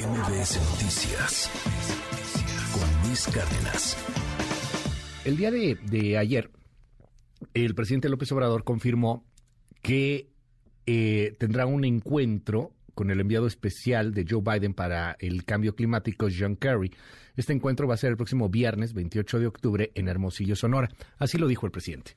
MBS Noticias con Luis Cárdenas. El día de, ayer, el presidente López Obrador confirmó que eh, tendrá un encuentro con el enviado especial de Joe Biden para el cambio climático, John Kerry. Este encuentro va a ser el próximo viernes 28 de octubre en Hermosillo, Sonora. Así lo dijo el presidente.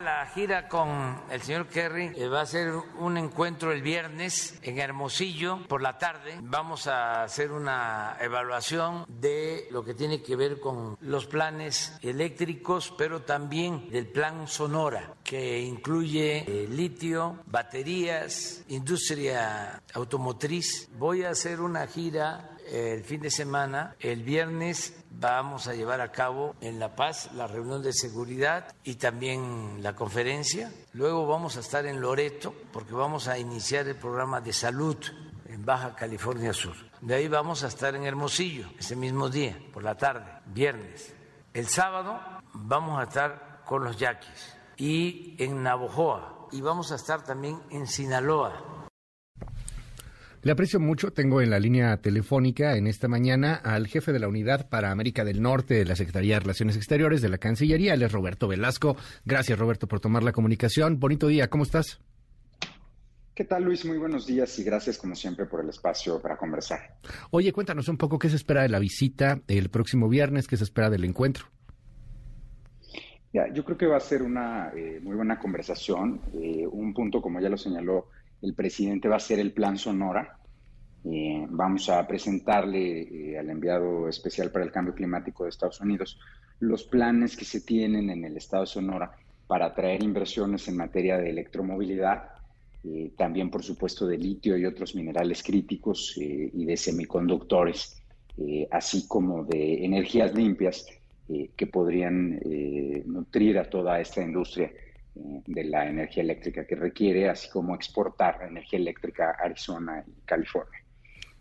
La gira con el señor Kerry eh, va a ser un encuentro el viernes en Hermosillo por la tarde. Vamos a hacer una evaluación de lo que tiene que ver con los planes eléctricos, pero también del plan Sonora, que incluye eh, litio, baterías, industria automotriz. Voy a hacer una gira el fin de semana. El viernes vamos a llevar a cabo en La Paz la reunión de seguridad y también la conferencia. Luego vamos a estar en Loreto porque vamos a iniciar el programa de salud en Baja California Sur. De ahí vamos a estar en Hermosillo ese mismo día, por la tarde, viernes. El sábado vamos a estar con los yaquis y en Navojoa y vamos a estar también en Sinaloa le aprecio mucho. Tengo en la línea telefónica en esta mañana al jefe de la Unidad para América del Norte de la Secretaría de Relaciones Exteriores de la Cancillería. Él es Roberto Velasco. Gracias, Roberto, por tomar la comunicación. Bonito día. ¿Cómo estás? ¿Qué tal, Luis? Muy buenos días y gracias, como siempre, por el espacio para conversar. Oye, cuéntanos un poco qué se espera de la visita el próximo viernes, qué se espera del encuentro. Ya, yo creo que va a ser una eh, muy buena conversación. Eh, un punto, como ya lo señaló el presidente va a ser el Plan Sonora. Eh, vamos a presentarle eh, al enviado especial para el cambio climático de Estados Unidos los planes que se tienen en el estado de Sonora para atraer inversiones en materia de electromovilidad, eh, también por supuesto de litio y otros minerales críticos y de semiconductores, así como de energías limpias que podrían nutrir a toda esta industria de la energía eléctrica que requiere, así como exportar energía eléctrica a Arizona y California.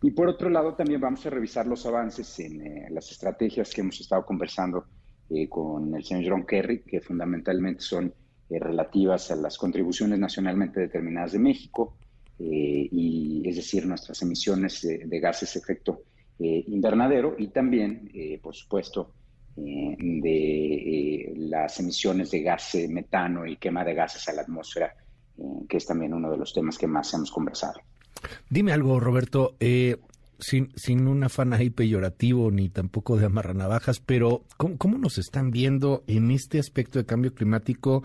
Y por otro lado, también vamos a revisar los avances en eh, las estrategias que hemos estado conversando eh, con el señor John Kerry, que fundamentalmente son relativas a las contribuciones nacionalmente determinadas de México, y es decir, nuestras emisiones de, gases de efecto invernadero, y también, por supuesto, eh, de eh, las emisiones de gas metano y quema de gases a la atmósfera, eh, que es también uno de los temas que más hemos conversado. Dime algo, Roberto, sin, sin un afán ahí peyorativo ni tampoco de amarranavajas, pero ¿cómo, ¿cómo nos están viendo en este aspecto de cambio climático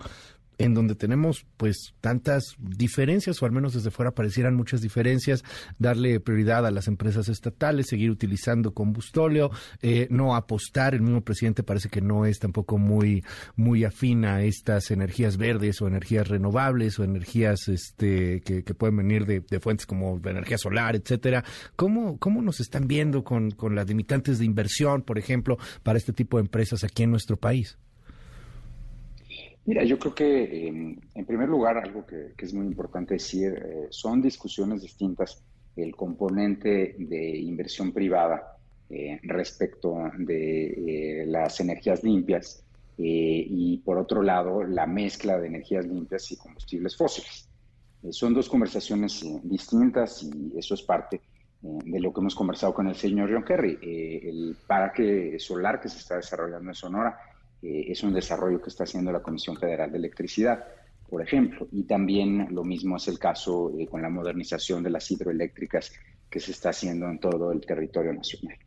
en donde tenemos pues tantas diferencias, o al menos desde fuera parecieran muchas diferencias, darle prioridad a las empresas estatales, seguir utilizando combustóleo, eh, no apostar, el mismo presidente parece que no es tampoco muy, muy afín a estas energías verdes o energías renovables o energías este, que, pueden venir de, fuentes como energía solar, etcétera. ¿Cómo, ¿Cómo nos están viendo con, con las limitantes de inversión, por ejemplo, para este tipo de empresas aquí en nuestro país? Mira, yo creo que em, en primer lugar algo que, es muy importante decir, eh, son discusiones distintas el componente de inversión privada eh, respecto de eh, las energías limpias y por otro lado la mezcla de energías limpias y combustibles fósiles. son dos conversaciones distintas y eso es parte de lo que hemos conversado con el señor John Kerry. el parque solar que se está desarrollando en Sonora eh, es un desarrollo que está haciendo la Comisión Federal de Electricidad, por ejemplo. Y también lo mismo es el caso eh, con la modernización de las hidroeléctricas que se está haciendo en todo el territorio nacional.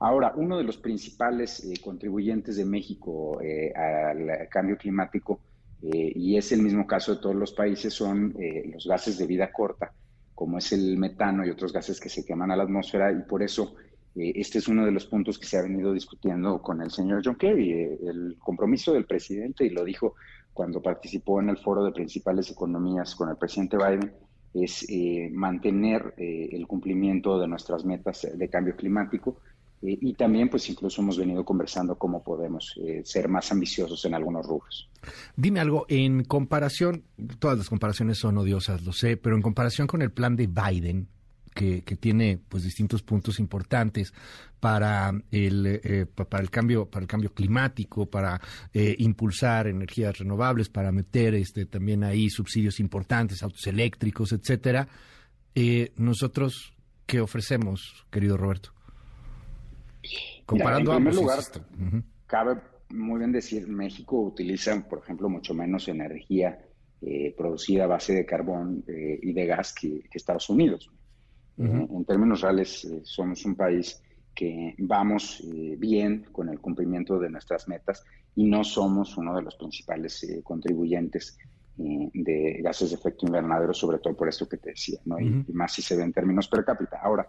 Ahora, uno de los principales eh, contribuyentes de México al cambio climático, y es el mismo caso de todos los países, son los gases de vida corta, como es el metano y otros gases que se queman a la atmósfera, y por eso este es uno de los puntos que se ha venido discutiendo con el señor John Kerry. Eh, el compromiso del presidente, y lo dijo cuando participó en el foro de principales economías con el presidente Biden, es eh, mantener el cumplimiento de nuestras metas de cambio climático y también, pues incluso hemos venido conversando cómo podemos ser más ambiciosos en algunos rubros. Dime algo, en comparación, todas las comparaciones son odiosas, lo sé, pero en comparación con el plan de Biden, que, tiene pues distintos puntos importantes para el eh, para el cambio para el cambio climático para eh, impulsar energías renovables para meter este también ahí subsidios importantes autos eléctricos etcétera eh, nosotros que ofrecemos, querido Roberto? Comparando en primer lugar, cabe muy bien decir, México utiliza, por ejemplo, mucho menos energía eh, producida a base de carbón y de gas que, Estados Unidos. Eh, en términos reales, somos un país que vamos bien con el cumplimiento de nuestras metas y no somos uno de los principales contribuyentes de gases de efecto invernadero, sobre todo por esto que te decía, ¿no? y, más si se ve en términos per cápita. Ahora,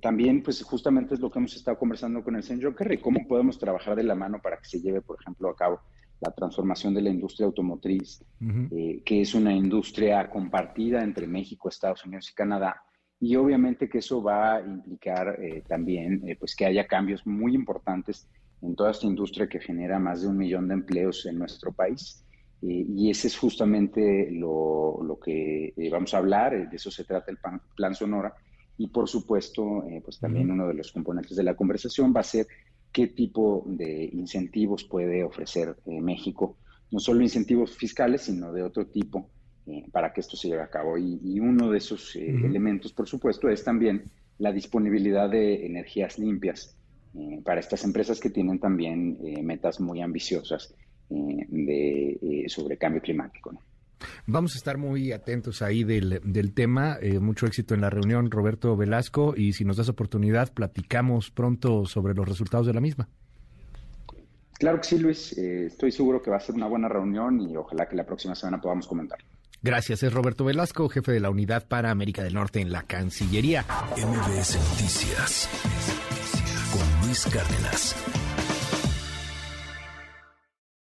también, pues justamente es lo que hemos estado conversando con el señor Kerry, cómo podemos trabajar de la mano para que se lleve, por ejemplo, a cabo la transformación de la industria automotriz, eh, que es una industria compartida entre México, Estados Unidos y Canadá. Y obviamente que eso va a implicar eh, también eh, pues que haya cambios muy importantes en toda esta industria que genera más de un millón de empleos en nuestro país. y ese es justamente lo, lo que vamos a hablar, de eso se trata el plan Sonora. Y por supuesto, pues también uno de los componentes de la conversación va a ser qué tipo de incentivos puede ofrecer eh, México, no solo incentivos fiscales, sino de otro tipo eh, para que esto se lleve a cabo. Y, uno de esos eh, elementos, por supuesto, es también la disponibilidad de energías limpias para estas empresas que tienen también metas muy ambiciosas de, sobre cambio climático. Vamos a estar muy atentos ahí del, del tema. Eh, mucho éxito en la reunión, Roberto Velasco, y si nos das oportunidad, platicamos pronto sobre los resultados de la misma. Claro que sí, Luis. Eh, estoy seguro que va a ser una buena reunión y ojalá que la próxima semana podamos comentar. Gracias, es Roberto Velasco, jefe de la Unidad para América del Norte en la Cancillería. MBS Noticias con Luis Cárdenas.